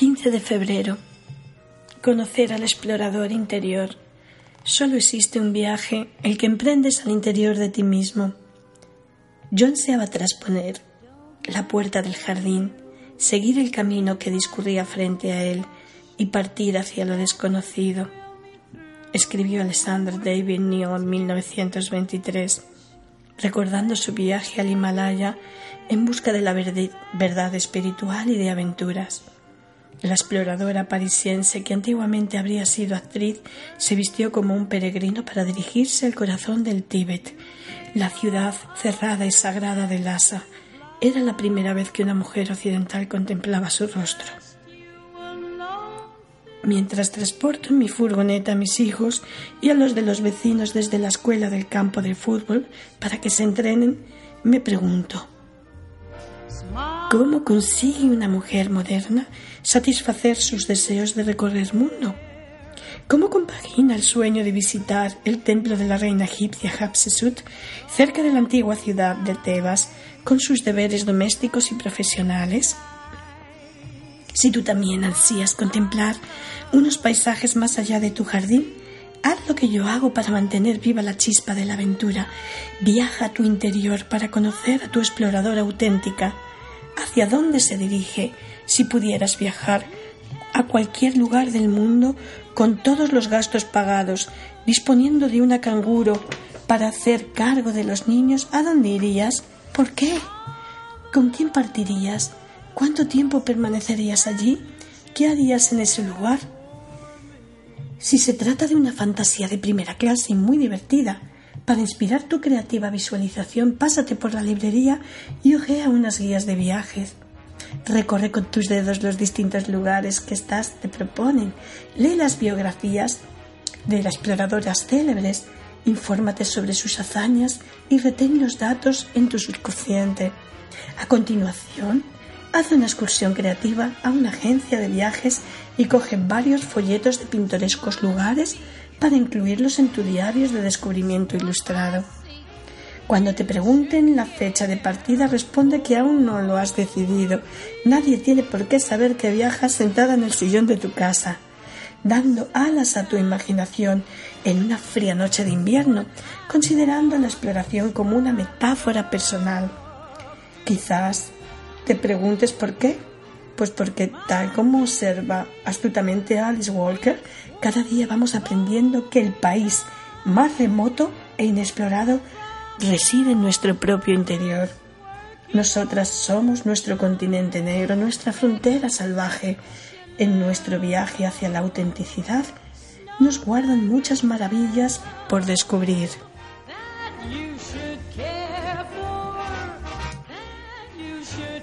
15 de febrero. Conocer al explorador interior. Solo existe un viaje, el que emprendes al interior de ti mismo. Yo ansiaba trasponer la puerta del jardín, seguir el camino que discurría frente a él y partir hacia lo desconocido. Escribió Alexander David Neal en 1923, recordando su viaje al Himalaya en busca de la verdad espiritual y de aventuras. La exploradora parisiense, que antiguamente habría sido actriz, se vistió como un peregrino para dirigirse al corazón del Tíbet, la ciudad cerrada y sagrada de Lhasa. Era la primera vez que una mujer occidental contemplaba su rostro. Mientras transporto en mi furgoneta a mis hijos y a los de los vecinos desde la escuela del campo de fútbol para que se entrenen, me pregunto, ¿Cómo consigue una mujer moderna satisfacer sus deseos de recorrer el mundo? ¿Cómo compagina el sueño de visitar el templo de la reina egipcia Hatshepsut cerca de la antigua ciudad de Tebas con sus deberes domésticos y profesionales? Si tú también ansías contemplar unos paisajes más allá de tu jardín, haz lo que yo hago para mantener viva la chispa de la aventura. Viaja a tu interior para conocer a tu exploradora auténtica hacia dónde se dirige si pudieras viajar a cualquier lugar del mundo con todos los gastos pagados, disponiendo de una canguro para hacer cargo de los niños, ¿a dónde irías? ¿Por qué? ¿Con quién partirías? ¿Cuánto tiempo permanecerías allí? ¿Qué harías en ese lugar? Si se trata de una fantasía de primera clase y muy divertida, para inspirar tu creativa visualización, pásate por la librería y ojea unas guías de viajes. Recorre con tus dedos los distintos lugares que estas te proponen. Lee las biografías de las exploradoras célebres. Infórmate sobre sus hazañas y retén los datos en tu subconsciente. A continuación, haz una excursión creativa a una agencia de viajes y coge varios folletos de pintorescos lugares para incluirlos en tu diario de descubrimiento ilustrado. Cuando te pregunten la fecha de partida, responde que aún no lo has decidido. Nadie tiene por qué saber que viajas sentada en el sillón de tu casa, dando alas a tu imaginación en una fría noche de invierno, considerando la exploración como una metáfora personal. Quizás te preguntes por qué. Pues porque tal como observa astutamente Alice Walker, cada día vamos aprendiendo que el país más remoto e inexplorado reside en nuestro propio interior. Nosotras somos nuestro continente negro, nuestra frontera salvaje. En nuestro viaje hacia la autenticidad nos guardan muchas maravillas por descubrir.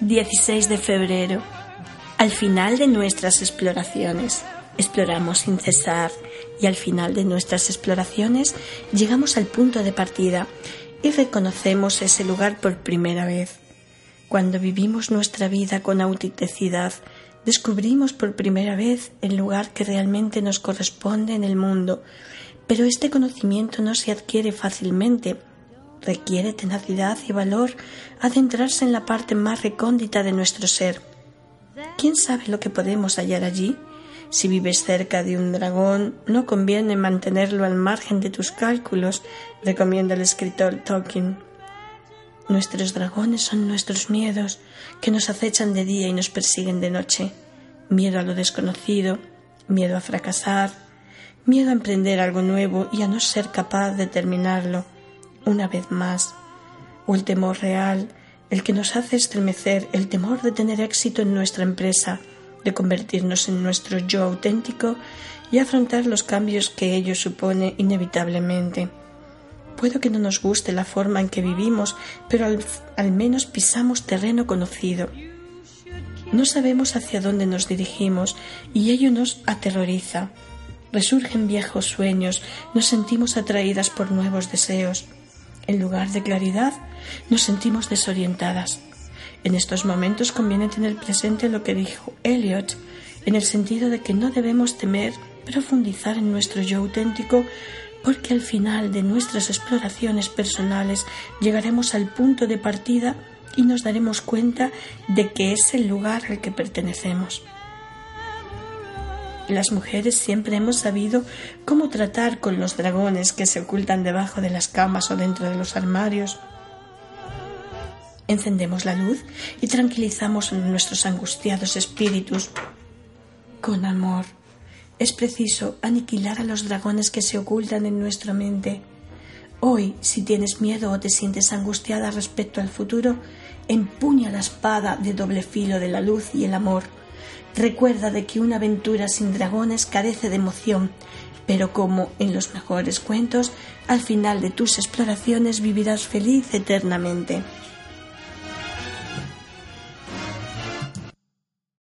16 de febrero. Al final de nuestras exploraciones exploramos sin cesar y al final de nuestras exploraciones llegamos al punto de partida y reconocemos ese lugar por primera vez. Cuando vivimos nuestra vida con autenticidad, descubrimos por primera vez el lugar que realmente nos corresponde en el mundo, pero este conocimiento no se adquiere fácilmente. Requiere tenacidad y valor adentrarse en la parte más recóndita de nuestro ser. ¿Quién sabe lo que podemos hallar allí? Si vives cerca de un dragón, no conviene mantenerlo al margen de tus cálculos, recomienda el escritor Tolkien. Nuestros dragones son nuestros miedos, que nos acechan de día y nos persiguen de noche. Miedo a lo desconocido, miedo a fracasar, miedo a emprender algo nuevo y a no ser capaz de terminarlo una vez más. O el temor real, el que nos hace estremecer, el temor de tener éxito en nuestra empresa, de convertirnos en nuestro yo auténtico y afrontar los cambios que ello supone inevitablemente. Puedo que no nos guste la forma en que vivimos, pero al, menos pisamos terreno conocido. No sabemos hacia dónde nos dirigimos y ello nos aterroriza. Resurgen viejos sueños, nos sentimos atraídas por nuevos deseos. En lugar de claridad, nos sentimos desorientadas. En estos momentos conviene tener presente lo que dijo Eliot, en el sentido de que no debemos temer profundizar en nuestro yo auténtico porque al final de nuestras exploraciones personales llegaremos al punto de partida y nos daremos cuenta de que es el lugar al que pertenecemos. Las mujeres siempre hemos sabido cómo tratar con los dragones que se ocultan debajo de las camas o dentro de los armarios. Encendemos la luz y tranquilizamos nuestros angustiados espíritus con amor. Es preciso aniquilar a los dragones que se ocultan en nuestra mente. Hoy, si tienes miedo o te sientes angustiada respecto al futuro, empuña la espada de doble filo de la luz y el amor Recuerda de que una aventura sin dragones carece de emoción, pero como en los mejores cuentos, al final de tus exploraciones vivirás feliz eternamente.